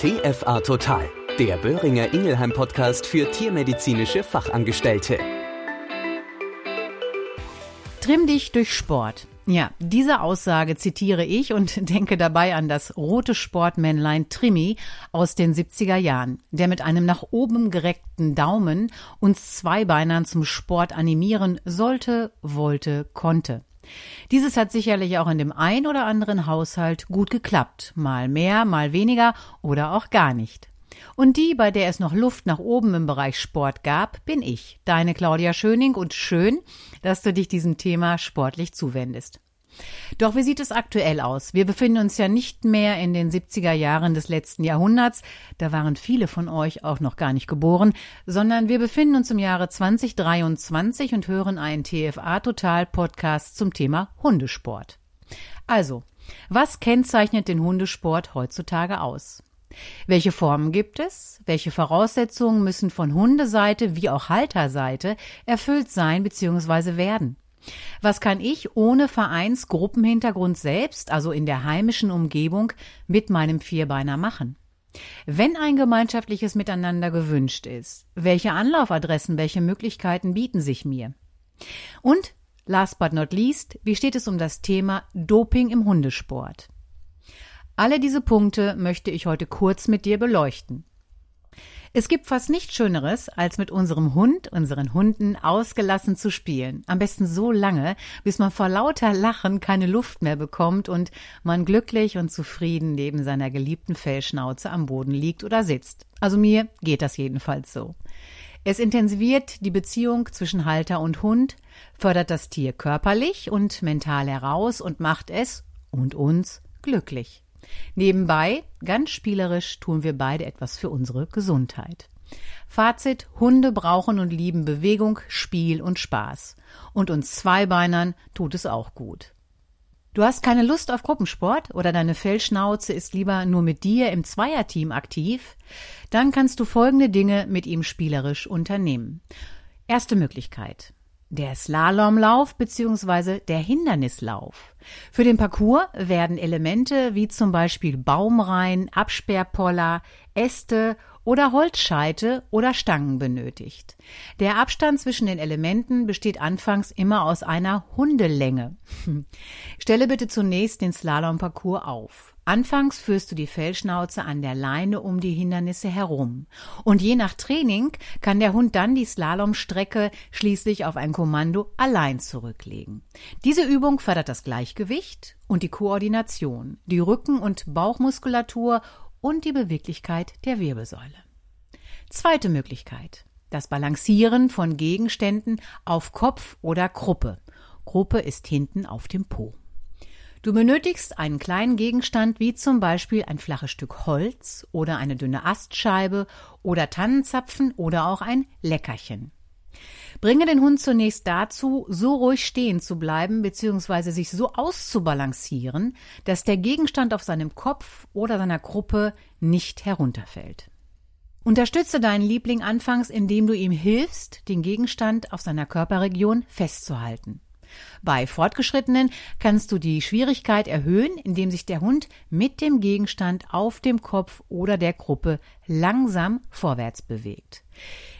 TFA Total, der Böhringer Ingelheim Podcast für tiermedizinische Fachangestellte. Trimm dich durch Sport. Ja, diese Aussage zitiere ich und denke dabei an das rote Sportmännlein Trimmi aus den 70er Jahren, der mit einem nach oben gereckten Daumen uns Zweibeinern zum Sport animieren sollte, wollte, konnte. Dieses hat sicherlich auch in dem ein oder anderen Haushalt gut geklappt, mal mehr, mal weniger oder auch gar nicht. Und die, bei der es noch Luft nach oben im Bereich Sport gab, bin ich, deine Claudia Schöning, und schön, dass du dich diesem Thema sportlich zuwendest. Doch wie sieht es aktuell aus? Wir befinden uns ja nicht mehr in den 70er Jahren des letzten Jahrhunderts, da waren viele von euch auch noch gar nicht geboren, sondern wir befinden uns im Jahre 2023 und hören einen TFA Total Podcast zum Thema Hundesport. Also, was kennzeichnet den Hundesport heutzutage aus? Welche Formen gibt es? Welche Voraussetzungen müssen von Hundeseite wie auch Halterseite erfüllt sein bzw. werden? Was kann ich ohne Vereinsgruppenhintergrund selbst, also in der heimischen Umgebung, mit meinem Vierbeiner machen? Wenn ein gemeinschaftliches Miteinander gewünscht ist, welche Anlaufadressen, welche Möglichkeiten bieten sich mir? Und last but not least, wie steht es um das Thema Doping im Hundesport? Alle diese Punkte möchte ich heute kurz mit dir beleuchten. Es gibt fast nichts Schöneres, als mit unserem Hund, unseren Hunden ausgelassen zu spielen. Am besten so lange, bis man vor lauter Lachen keine Luft mehr bekommt und man glücklich und zufrieden neben seiner geliebten Fellschnauze am Boden liegt oder sitzt. Also mir geht das jedenfalls so. Es intensiviert die Beziehung zwischen Halter und Hund, fördert das Tier körperlich und mental heraus und macht es und uns glücklich. Nebenbei, ganz spielerisch, tun wir beide etwas für unsere Gesundheit. Fazit, Hunde brauchen und lieben Bewegung, Spiel und Spaß. Und uns Zweibeinern tut es auch gut. Du hast keine Lust auf Gruppensport oder deine Fellschnauze ist lieber nur mit dir im Zweierteam aktiv? Dann kannst du folgende Dinge mit ihm spielerisch unternehmen. Erste Möglichkeit. Der Slalomlauf bzw. der Hindernislauf. Für den Parcours werden Elemente wie zum Beispiel Baumreihen, Absperrpoller, Äste oder Holzscheite oder Stangen benötigt. Der Abstand zwischen den Elementen besteht anfangs immer aus einer Hundelänge. Stelle bitte zunächst den Slalomparcours auf. Anfangs führst du die Fellschnauze an der Leine um die Hindernisse herum. Und je nach Training kann der Hund dann die Slalomstrecke schließlich auf ein Kommando allein zurücklegen. Diese Übung fördert das Gleichgewicht und die Koordination, die Rücken- und Bauchmuskulatur und die Beweglichkeit der Wirbelsäule. Zweite Möglichkeit. Das Balancieren von Gegenständen auf Kopf oder Gruppe. Gruppe ist hinten auf dem Po. Du benötigst einen kleinen Gegenstand wie zum Beispiel ein flaches Stück Holz oder eine dünne Astscheibe oder Tannenzapfen oder auch ein Leckerchen. Bringe den Hund zunächst dazu, so ruhig stehen zu bleiben bzw. sich so auszubalancieren, dass der Gegenstand auf seinem Kopf oder seiner Gruppe nicht herunterfällt. Unterstütze deinen Liebling anfangs, indem du ihm hilfst, den Gegenstand auf seiner Körperregion festzuhalten. Bei Fortgeschrittenen kannst du die Schwierigkeit erhöhen, indem sich der Hund mit dem Gegenstand auf dem Kopf oder der Gruppe langsam vorwärts bewegt.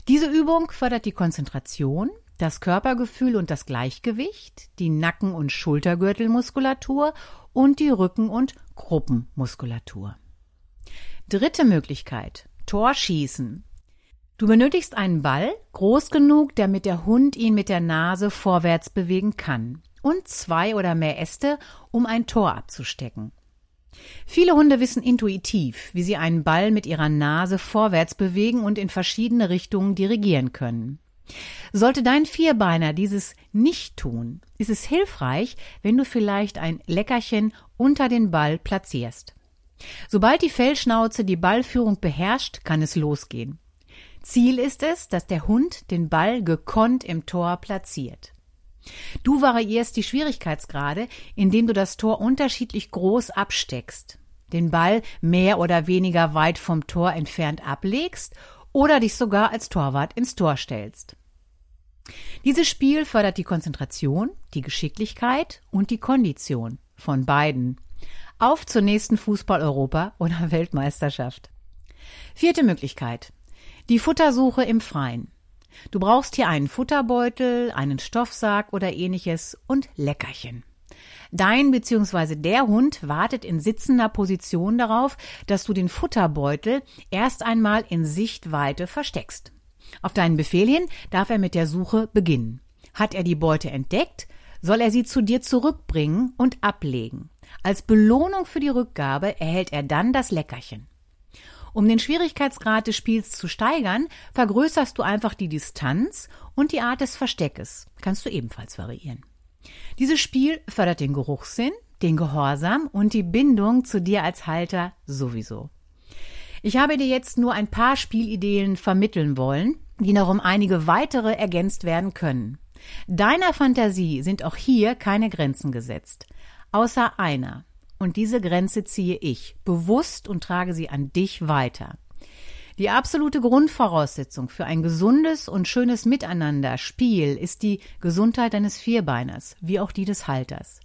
Diese Übung fördert die Konzentration, das Körpergefühl und das Gleichgewicht, die Nacken- und Schultergürtelmuskulatur und die Rücken- und Gruppenmuskulatur. Dritte Möglichkeit. Torschießen. Du benötigst einen Ball, groß genug, damit der Hund ihn mit der Nase vorwärts bewegen kann, und zwei oder mehr Äste, um ein Tor abzustecken. Viele Hunde wissen intuitiv, wie sie einen Ball mit ihrer Nase vorwärts bewegen und in verschiedene Richtungen dirigieren können. Sollte dein Vierbeiner dieses nicht tun, ist es hilfreich, wenn du vielleicht ein Leckerchen unter den Ball platzierst. Sobald die Fellschnauze die Ballführung beherrscht, kann es losgehen. Ziel ist es, dass der Hund den Ball gekonnt im Tor platziert. Du variierst die Schwierigkeitsgrade, indem du das Tor unterschiedlich groß absteckst, den Ball mehr oder weniger weit vom Tor entfernt ablegst oder dich sogar als Torwart ins Tor stellst. Dieses Spiel fördert die Konzentration, die Geschicklichkeit und die Kondition von beiden. Auf zur nächsten Fußball-Europa oder Weltmeisterschaft. Vierte Möglichkeit. Die Futtersuche im Freien. Du brauchst hier einen Futterbeutel, einen Stoffsack oder ähnliches und Leckerchen. Dein bzw. der Hund wartet in sitzender Position darauf, dass du den Futterbeutel erst einmal in Sichtweite versteckst. Auf deinen Befehl hin darf er mit der Suche beginnen. Hat er die Beute entdeckt, soll er sie zu dir zurückbringen und ablegen. Als Belohnung für die Rückgabe erhält er dann das Leckerchen. Um den Schwierigkeitsgrad des Spiels zu steigern, vergrößerst du einfach die Distanz und die Art des Versteckes. Kannst du ebenfalls variieren. Dieses Spiel fördert den Geruchssinn, den Gehorsam und die Bindung zu dir als Halter sowieso. Ich habe dir jetzt nur ein paar Spielideen vermitteln wollen, die noch um einige weitere ergänzt werden können. Deiner Fantasie sind auch hier keine Grenzen gesetzt. Außer einer. Und diese Grenze ziehe ich bewusst und trage sie an dich weiter. Die absolute Grundvoraussetzung für ein gesundes und schönes Miteinander, Spiel, ist die Gesundheit deines Vierbeiners, wie auch die des Halters.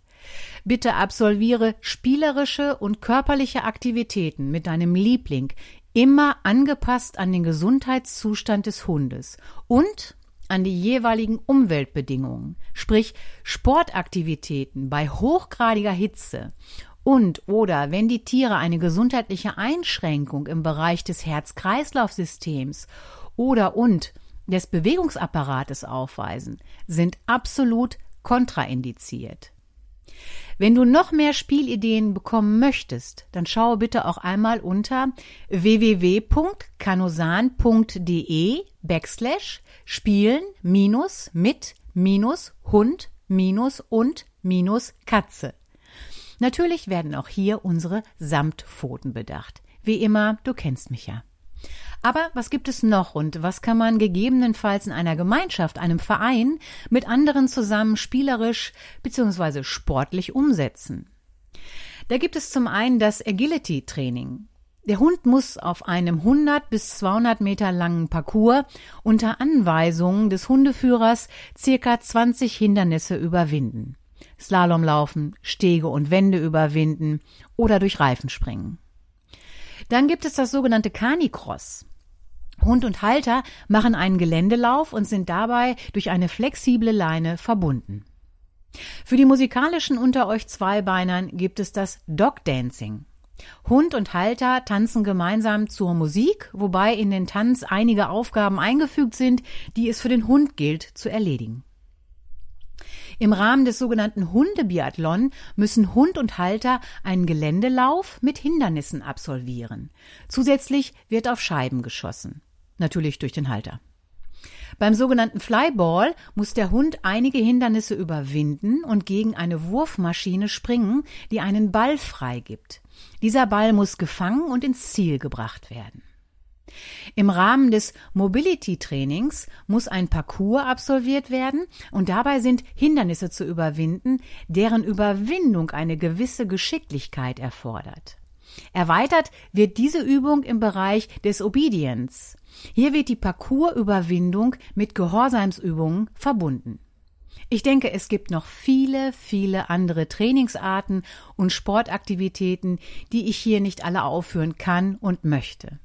Bitte absolviere spielerische und körperliche Aktivitäten mit deinem Liebling, immer angepasst an den Gesundheitszustand des Hundes und an die jeweiligen Umweltbedingungen, sprich Sportaktivitäten bei hochgradiger Hitze und oder wenn die Tiere eine gesundheitliche Einschränkung im Bereich des Herz-Kreislauf-Systems oder und des Bewegungsapparates aufweisen, sind absolut kontraindiziert. Wenn du noch mehr Spielideen bekommen möchtest, dann schaue bitte auch einmal unter www.kanosan.de backslash spielen minus mit minus Hund minus und minus Katze. Natürlich werden auch hier unsere Samtpfoten bedacht. Wie immer, du kennst mich ja. Aber was gibt es noch und was kann man gegebenenfalls in einer Gemeinschaft, einem Verein mit anderen zusammen spielerisch bzw. sportlich umsetzen? Da gibt es zum einen das Agility Training. Der Hund muss auf einem 100 bis 200 Meter langen Parcours unter Anweisungen des Hundeführers circa 20 Hindernisse überwinden. Slalom laufen, Stege und Wände überwinden oder durch Reifen springen. Dann gibt es das sogenannte Canicross. Hund und Halter machen einen Geländelauf und sind dabei durch eine flexible Leine verbunden. Für die musikalischen unter euch Zweibeinern gibt es das Dog Dancing. Hund und Halter tanzen gemeinsam zur Musik, wobei in den Tanz einige Aufgaben eingefügt sind, die es für den Hund gilt zu erledigen. Im Rahmen des sogenannten Hundebiathlon müssen Hund und Halter einen Geländelauf mit Hindernissen absolvieren. Zusätzlich wird auf Scheiben geschossen. Natürlich durch den Halter. Beim sogenannten Flyball muss der Hund einige Hindernisse überwinden und gegen eine Wurfmaschine springen, die einen Ball freigibt. Dieser Ball muss gefangen und ins Ziel gebracht werden. Im Rahmen des Mobility Trainings muss ein Parcours absolviert werden und dabei sind Hindernisse zu überwinden, deren Überwindung eine gewisse Geschicklichkeit erfordert. Erweitert wird diese Übung im Bereich des Obedience. Hier wird die Parcoursüberwindung mit Gehorsamsübungen verbunden. Ich denke, es gibt noch viele, viele andere Trainingsarten und Sportaktivitäten, die ich hier nicht alle aufführen kann und möchte.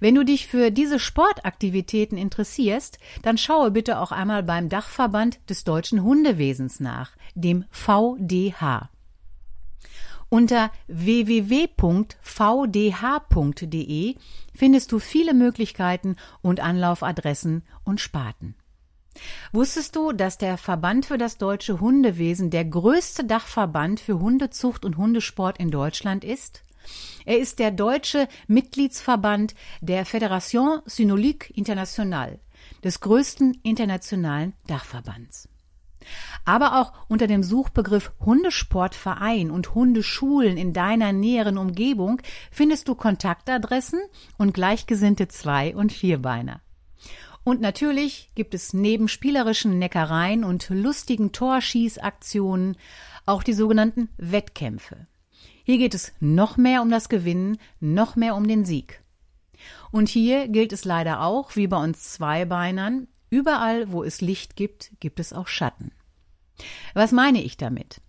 Wenn du dich für diese Sportaktivitäten interessierst, dann schaue bitte auch einmal beim Dachverband des deutschen Hundewesens nach, dem VDH. Unter www.vdh.de findest du viele Möglichkeiten und Anlaufadressen und Sparten. Wusstest du, dass der Verband für das deutsche Hundewesen der größte Dachverband für Hundezucht und Hundesport in Deutschland ist? Er ist der deutsche Mitgliedsverband der Fédération Synolique Internationale, des größten internationalen Dachverbands. Aber auch unter dem Suchbegriff Hundesportverein und Hundeschulen in deiner näheren Umgebung findest du Kontaktadressen und gleichgesinnte Zwei- und Vierbeiner. Und natürlich gibt es neben spielerischen Neckereien und lustigen Torschießaktionen auch die sogenannten Wettkämpfe. Hier geht es noch mehr um das Gewinnen, noch mehr um den Sieg. Und hier gilt es leider auch, wie bei uns Zweibeinern, überall, wo es Licht gibt, gibt es auch Schatten. Was meine ich damit?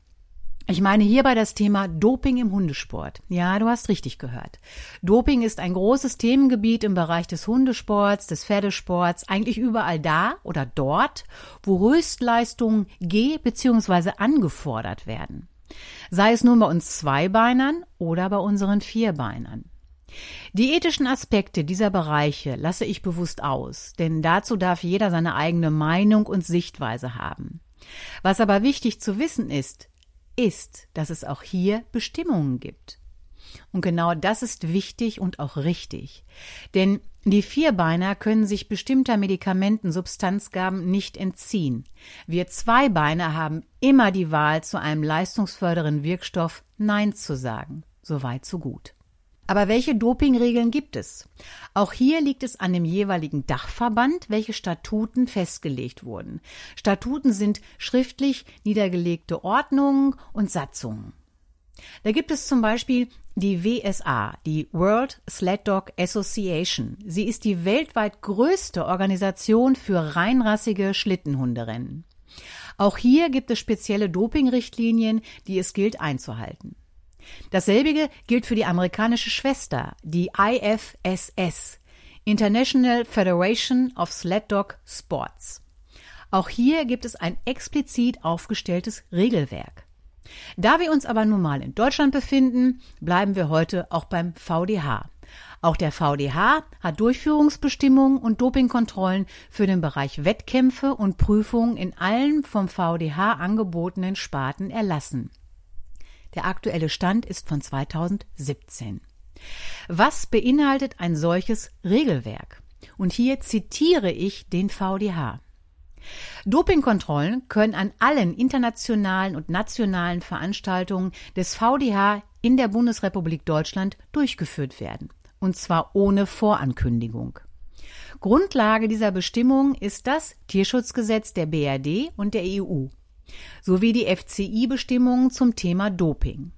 Ich meine hierbei das Thema Doping im Hundesport. Ja, du hast richtig gehört. Doping ist ein großes Themengebiet im Bereich des Hundesports, des Pferdesports, eigentlich überall da oder dort, wo Höchstleistungen ge- bzw. angefordert werden. Sei es nun bei uns Zweibeinern oder bei unseren Vierbeinern. Die ethischen Aspekte dieser Bereiche lasse ich bewusst aus, denn dazu darf jeder seine eigene Meinung und Sichtweise haben. Was aber wichtig zu wissen ist, ist, dass es auch hier Bestimmungen gibt. Und genau das ist wichtig und auch richtig. Denn die Vierbeiner können sich bestimmter Medikamenten, Substanzgaben nicht entziehen. Wir Zweibeiner haben immer die Wahl, zu einem leistungsfördernden Wirkstoff Nein zu sagen. So weit, so gut. Aber welche Dopingregeln gibt es? Auch hier liegt es an dem jeweiligen Dachverband, welche Statuten festgelegt wurden. Statuten sind schriftlich niedergelegte Ordnungen und Satzungen. Da gibt es zum Beispiel die WSA, die World Sled Dog Association. Sie ist die weltweit größte Organisation für reinrassige Schlittenhunderennen. Auch hier gibt es spezielle Dopingrichtlinien, die es gilt einzuhalten. Dasselbige gilt für die amerikanische Schwester, die IFSS, International Federation of Sled Dog Sports. Auch hier gibt es ein explizit aufgestelltes Regelwerk. Da wir uns aber nun mal in Deutschland befinden, bleiben wir heute auch beim VDH. Auch der VDH hat Durchführungsbestimmungen und Dopingkontrollen für den Bereich Wettkämpfe und Prüfungen in allen vom VDH angebotenen Sparten erlassen. Der aktuelle Stand ist von 2017. Was beinhaltet ein solches Regelwerk? Und hier zitiere ich den VDH. Dopingkontrollen können an allen internationalen und nationalen Veranstaltungen des VDH in der Bundesrepublik Deutschland durchgeführt werden, und zwar ohne Vorankündigung. Grundlage dieser Bestimmung ist das Tierschutzgesetz der BRD und der EU sowie die FCI-Bestimmungen zum Thema Doping.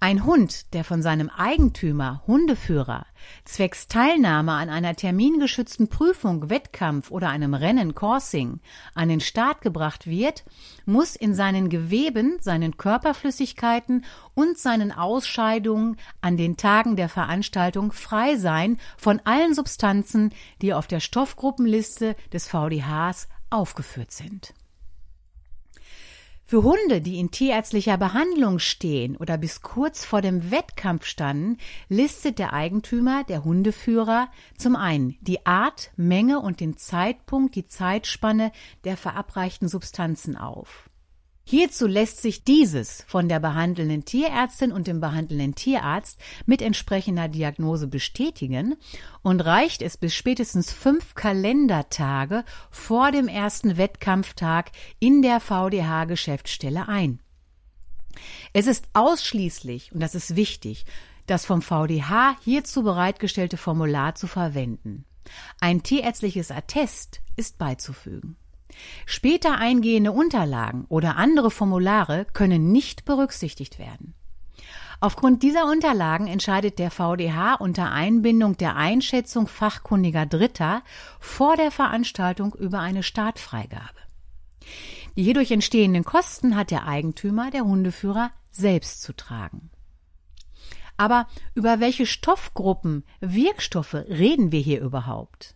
Ein Hund, der von seinem Eigentümer, Hundeführer, zwecks Teilnahme an einer termingeschützten Prüfung, Wettkampf oder einem Rennen, Coursing, an den Start gebracht wird, muss in seinen Geweben, seinen Körperflüssigkeiten und seinen Ausscheidungen an den Tagen der Veranstaltung frei sein von allen Substanzen, die auf der Stoffgruppenliste des VDHs aufgeführt sind. Für Hunde, die in tierärztlicher Behandlung stehen oder bis kurz vor dem Wettkampf standen, listet der Eigentümer, der Hundeführer, zum einen die Art, Menge und den Zeitpunkt, die Zeitspanne der verabreichten Substanzen auf. Hierzu lässt sich dieses von der behandelnden Tierärztin und dem behandelnden Tierarzt mit entsprechender Diagnose bestätigen und reicht es bis spätestens fünf Kalendertage vor dem ersten Wettkampftag in der VDH-Geschäftsstelle ein. Es ist ausschließlich, und das ist wichtig, das vom VDH hierzu bereitgestellte Formular zu verwenden. Ein tierärztliches Attest ist beizufügen. Später eingehende Unterlagen oder andere Formulare können nicht berücksichtigt werden. Aufgrund dieser Unterlagen entscheidet der VDH unter Einbindung der Einschätzung fachkundiger Dritter vor der Veranstaltung über eine Startfreigabe. Die hierdurch entstehenden Kosten hat der Eigentümer, der Hundeführer, selbst zu tragen. Aber über welche Stoffgruppen, Wirkstoffe reden wir hier überhaupt?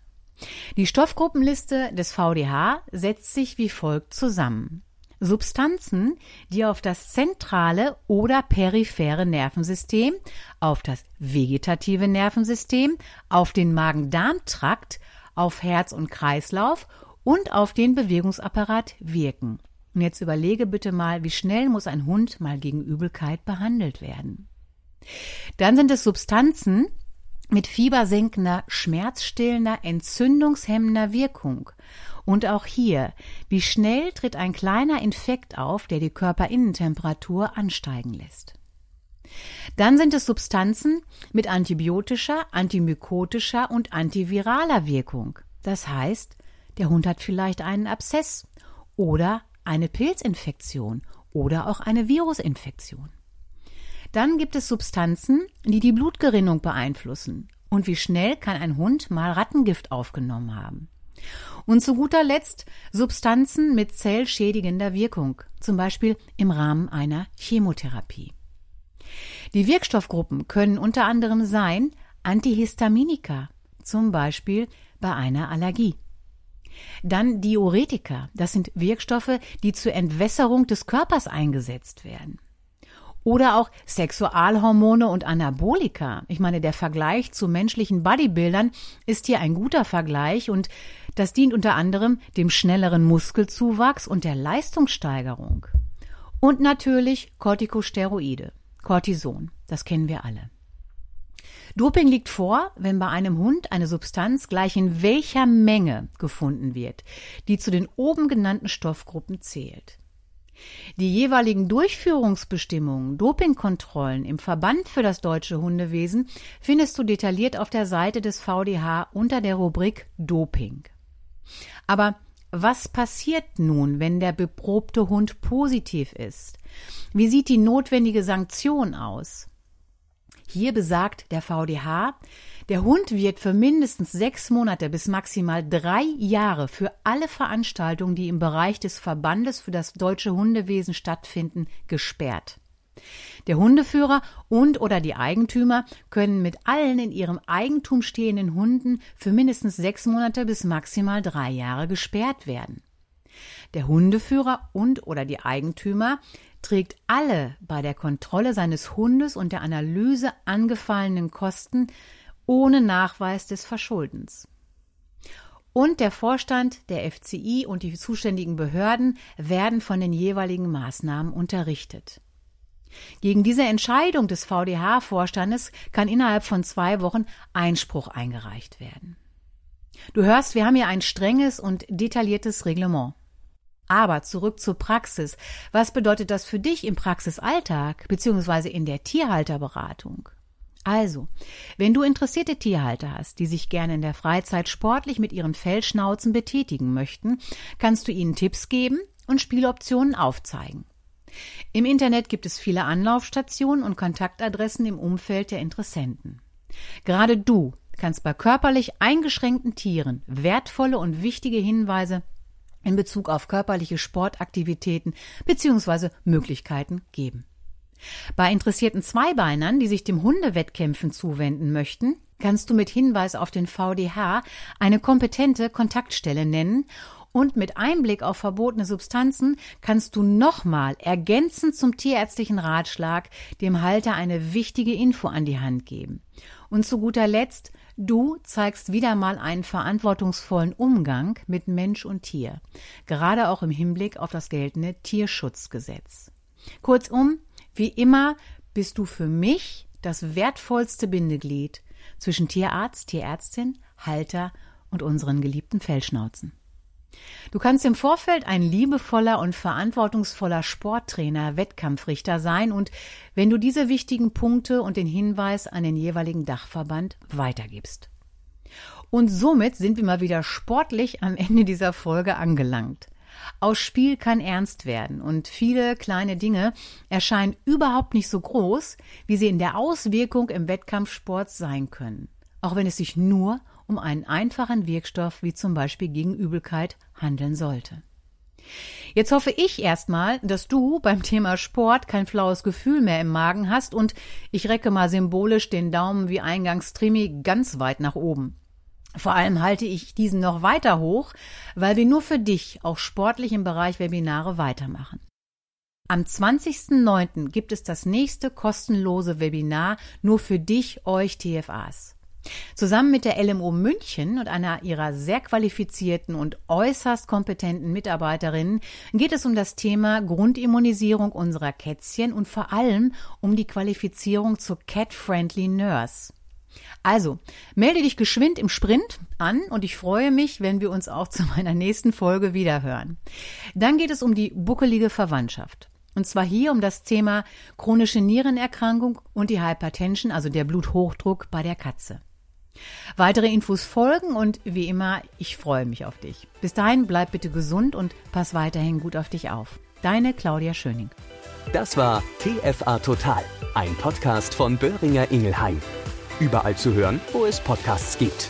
Die Stoffgruppenliste des VDH setzt sich wie folgt zusammen. Substanzen, die auf das zentrale oder periphere Nervensystem, auf das vegetative Nervensystem, auf den Magen-Darm-Trakt, auf Herz und Kreislauf und auf den Bewegungsapparat wirken. Und jetzt überlege bitte mal, wie schnell muss ein Hund mal gegen Übelkeit behandelt werden. Dann sind es Substanzen, mit fiebersenkender, schmerzstillender, entzündungshemmender Wirkung. Und auch hier, wie schnell tritt ein kleiner Infekt auf, der die Körperinnentemperatur ansteigen lässt. Dann sind es Substanzen mit antibiotischer, antimykotischer und antiviraler Wirkung. Das heißt, der Hund hat vielleicht einen Abszess oder eine Pilzinfektion oder auch eine Virusinfektion. Dann gibt es Substanzen, die die Blutgerinnung beeinflussen. Und wie schnell kann ein Hund mal Rattengift aufgenommen haben? Und zu guter Letzt Substanzen mit zellschädigender Wirkung, zum Beispiel im Rahmen einer Chemotherapie. Die Wirkstoffgruppen können unter anderem sein Antihistaminika, zum Beispiel bei einer Allergie. Dann Diuretika, das sind Wirkstoffe, die zur Entwässerung des Körpers eingesetzt werden. Oder auch Sexualhormone und Anabolika. Ich meine, der Vergleich zu menschlichen Bodybuildern ist hier ein guter Vergleich und das dient unter anderem dem schnelleren Muskelzuwachs und der Leistungssteigerung. Und natürlich Corticosteroide, Cortison, das kennen wir alle. Doping liegt vor, wenn bei einem Hund eine Substanz gleich in welcher Menge gefunden wird, die zu den oben genannten Stoffgruppen zählt. Die jeweiligen Durchführungsbestimmungen, Dopingkontrollen im Verband für das deutsche Hundewesen findest du detailliert auf der Seite des VDH unter der Rubrik Doping. Aber was passiert nun, wenn der beprobte Hund positiv ist? Wie sieht die notwendige Sanktion aus? Hier besagt der VDH, der Hund wird für mindestens sechs Monate bis maximal drei Jahre für alle Veranstaltungen, die im Bereich des Verbandes für das deutsche Hundewesen stattfinden, gesperrt. Der Hundeführer und oder die Eigentümer können mit allen in ihrem Eigentum stehenden Hunden für mindestens sechs Monate bis maximal drei Jahre gesperrt werden. Der Hundeführer und oder die Eigentümer trägt alle bei der Kontrolle seines Hundes und der Analyse angefallenen Kosten ohne Nachweis des Verschuldens. Und der Vorstand der FCI und die zuständigen Behörden werden von den jeweiligen Maßnahmen unterrichtet. Gegen diese Entscheidung des VDH-Vorstandes kann innerhalb von zwei Wochen Einspruch eingereicht werden. Du hörst, wir haben hier ein strenges und detailliertes Reglement. Aber zurück zur Praxis. Was bedeutet das für dich im Praxisalltag beziehungsweise in der Tierhalterberatung? Also, wenn du interessierte Tierhalter hast, die sich gerne in der Freizeit sportlich mit ihren Fellschnauzen betätigen möchten, kannst du ihnen Tipps geben und Spieloptionen aufzeigen. Im Internet gibt es viele Anlaufstationen und Kontaktadressen im Umfeld der Interessenten. Gerade du kannst bei körperlich eingeschränkten Tieren wertvolle und wichtige Hinweise in Bezug auf körperliche Sportaktivitäten bzw. Möglichkeiten geben. Bei interessierten Zweibeinern, die sich dem Hundewettkämpfen zuwenden möchten, kannst du mit Hinweis auf den VDH eine kompetente Kontaktstelle nennen und mit Einblick auf verbotene Substanzen kannst du nochmal ergänzend zum tierärztlichen Ratschlag dem Halter eine wichtige Info an die Hand geben. Und zu guter Letzt, du zeigst wieder mal einen verantwortungsvollen Umgang mit Mensch und Tier, gerade auch im Hinblick auf das geltende Tierschutzgesetz. Kurzum, wie immer bist du für mich das wertvollste Bindeglied zwischen Tierarzt, Tierärztin, Halter und unseren geliebten Fellschnauzen. Du kannst im Vorfeld ein liebevoller und verantwortungsvoller Sporttrainer, Wettkampfrichter sein und wenn du diese wichtigen Punkte und den Hinweis an den jeweiligen Dachverband weitergibst. Und somit sind wir mal wieder sportlich am Ende dieser Folge angelangt. Aus Spiel kann ernst werden und viele kleine Dinge erscheinen überhaupt nicht so groß, wie sie in der Auswirkung im Wettkampfsport sein können, auch wenn es sich nur um einen einfachen Wirkstoff wie zum Beispiel gegen Übelkeit handeln sollte. Jetzt hoffe ich erstmal, dass du beim Thema Sport kein flaues Gefühl mehr im Magen hast und ich recke mal symbolisch den Daumen wie eingangs Trimi ganz weit nach oben. Vor allem halte ich diesen noch weiter hoch, weil wir nur für dich auch sportlich im Bereich Webinare weitermachen. Am 20.09. gibt es das nächste kostenlose Webinar nur für dich, euch TFAs. Zusammen mit der LMO München und einer ihrer sehr qualifizierten und äußerst kompetenten Mitarbeiterinnen geht es um das Thema Grundimmunisierung unserer Kätzchen und vor allem um die Qualifizierung zur Cat-Friendly Nurse. Also, melde dich geschwind im Sprint an und ich freue mich, wenn wir uns auch zu meiner nächsten Folge wiederhören. Dann geht es um die buckelige Verwandtschaft. Und zwar hier um das Thema chronische Nierenerkrankung und die Hypertension, also der Bluthochdruck bei der Katze. Weitere Infos folgen und wie immer, ich freue mich auf dich. Bis dahin bleib bitte gesund und pass weiterhin gut auf dich auf. Deine Claudia Schöning. Das war TFA Total, ein Podcast von Böhringer Ingelheim. Überall zu hören, wo es Podcasts gibt.